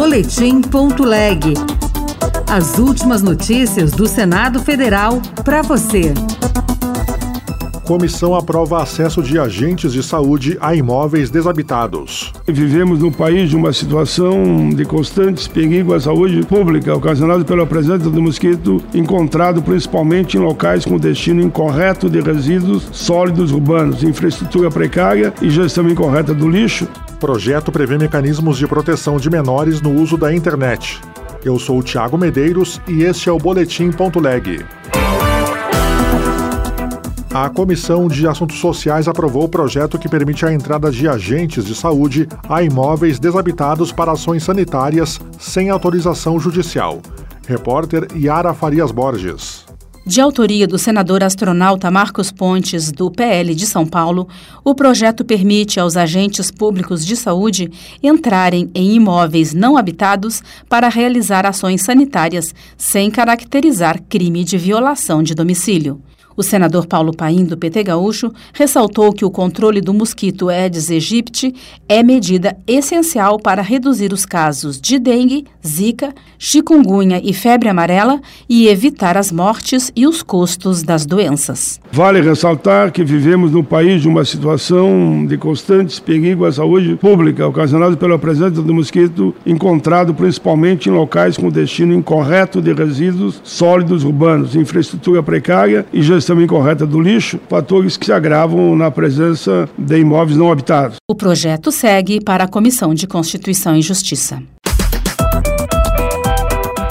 Boletim.leg. As últimas notícias do Senado Federal para você. Comissão aprova acesso de agentes de saúde a imóveis desabitados. Vivemos num país de uma situação de constantes perigo à saúde pública, ocasionado pela presença do mosquito encontrado principalmente em locais com destino incorreto de resíduos sólidos urbanos, infraestrutura precária e gestão incorreta do lixo. Projeto prevê mecanismos de proteção de menores no uso da internet. Eu sou o Tiago Medeiros e este é o Boletim.leg. A Comissão de Assuntos Sociais aprovou o projeto que permite a entrada de agentes de saúde a imóveis desabitados para ações sanitárias sem autorização judicial. Repórter Yara Farias Borges. De autoria do senador astronauta Marcos Pontes, do PL de São Paulo, o projeto permite aos agentes públicos de saúde entrarem em imóveis não habitados para realizar ações sanitárias, sem caracterizar crime de violação de domicílio. O senador Paulo Paim, do PT Gaúcho, ressaltou que o controle do mosquito Aedes aegypti é medida essencial para reduzir os casos de dengue, zika, chikungunya e febre amarela e evitar as mortes e os custos das doenças. Vale ressaltar que vivemos num país de uma situação de constantes perigo à saúde pública, ocasionado pela presença do mosquito encontrado principalmente em locais com destino incorreto de resíduos sólidos urbanos, infraestrutura precária e gestão gestão incorreta do lixo, fatores que se agravam na presença de imóveis não habitados. O projeto segue para a Comissão de Constituição e Justiça.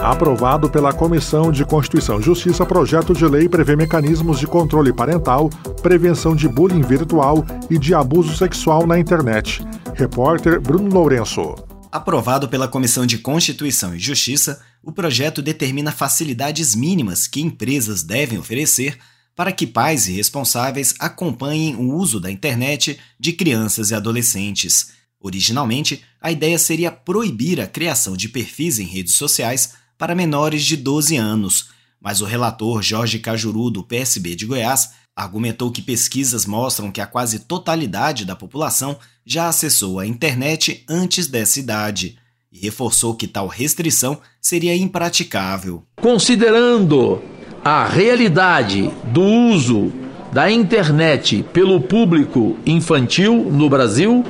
Aprovado pela Comissão de Constituição e Justiça, projeto de lei prevê mecanismos de controle parental, prevenção de bullying virtual e de abuso sexual na internet. Repórter Bruno Lourenço. Aprovado pela Comissão de Constituição e Justiça, o projeto determina facilidades mínimas que empresas devem oferecer para que pais e responsáveis acompanhem o uso da internet de crianças e adolescentes. Originalmente, a ideia seria proibir a criação de perfis em redes sociais para menores de 12 anos, mas o relator Jorge Cajuru, do PSB de Goiás, argumentou que pesquisas mostram que a quase totalidade da população já acessou a internet antes dessa idade e reforçou que tal restrição seria impraticável. Considerando a realidade do uso da internet pelo público infantil no Brasil,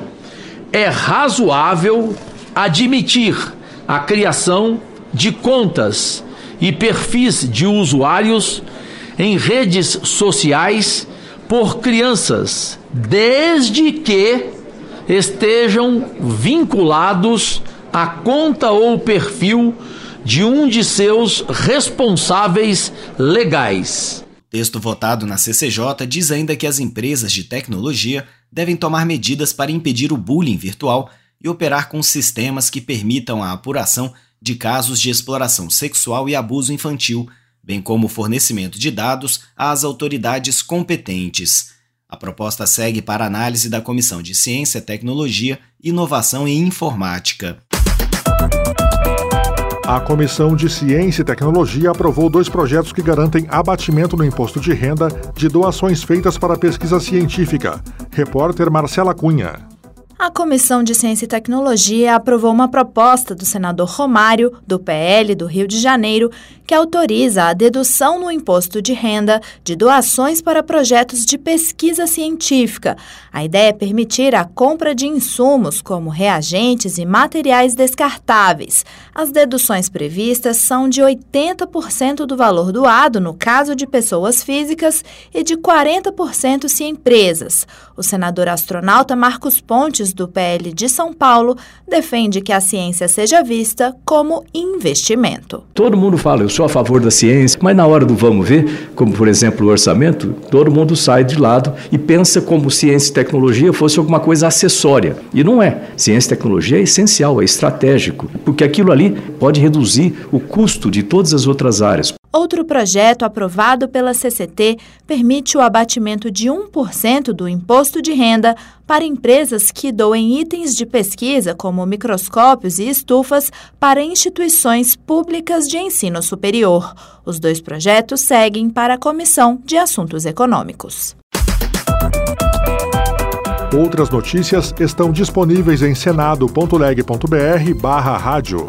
é razoável admitir a criação de contas e perfis de usuários em redes sociais por crianças, desde que estejam vinculados à conta ou perfil de um de seus responsáveis legais. O texto votado na CCJ diz ainda que as empresas de tecnologia devem tomar medidas para impedir o bullying virtual e operar com sistemas que permitam a apuração de casos de exploração sexual e abuso infantil, bem como o fornecimento de dados às autoridades competentes. A proposta segue para análise da Comissão de Ciência, Tecnologia, Inovação e Informática. A Comissão de Ciência e Tecnologia aprovou dois projetos que garantem abatimento no imposto de renda de doações feitas para pesquisa científica. Repórter Marcela Cunha. A Comissão de Ciência e Tecnologia aprovou uma proposta do senador Romário, do PL do Rio de Janeiro, que autoriza a dedução no imposto de renda de doações para projetos de pesquisa científica. A ideia é permitir a compra de insumos como reagentes e materiais descartáveis. As deduções previstas são de 80% do valor doado no caso de pessoas físicas e de 40% se empresas. O senador astronauta Marcos Pontes, do PL de São Paulo, defende que a ciência seja vista como investimento. Todo mundo fala, eu sou a favor da ciência, mas na hora do vamos ver, como por exemplo o orçamento, todo mundo sai de lado e pensa como ciência e tecnologia fosse alguma coisa acessória. E não é. Ciência e tecnologia é essencial, é estratégico, porque aquilo ali pode reduzir o custo de todas as outras áreas. Outro projeto aprovado pela CCT permite o abatimento de 1% do imposto de renda para empresas que doem itens de pesquisa, como microscópios e estufas, para instituições públicas de ensino superior. Os dois projetos seguem para a Comissão de Assuntos Econômicos. Outras notícias estão disponíveis em senado.leg.br/barra rádio.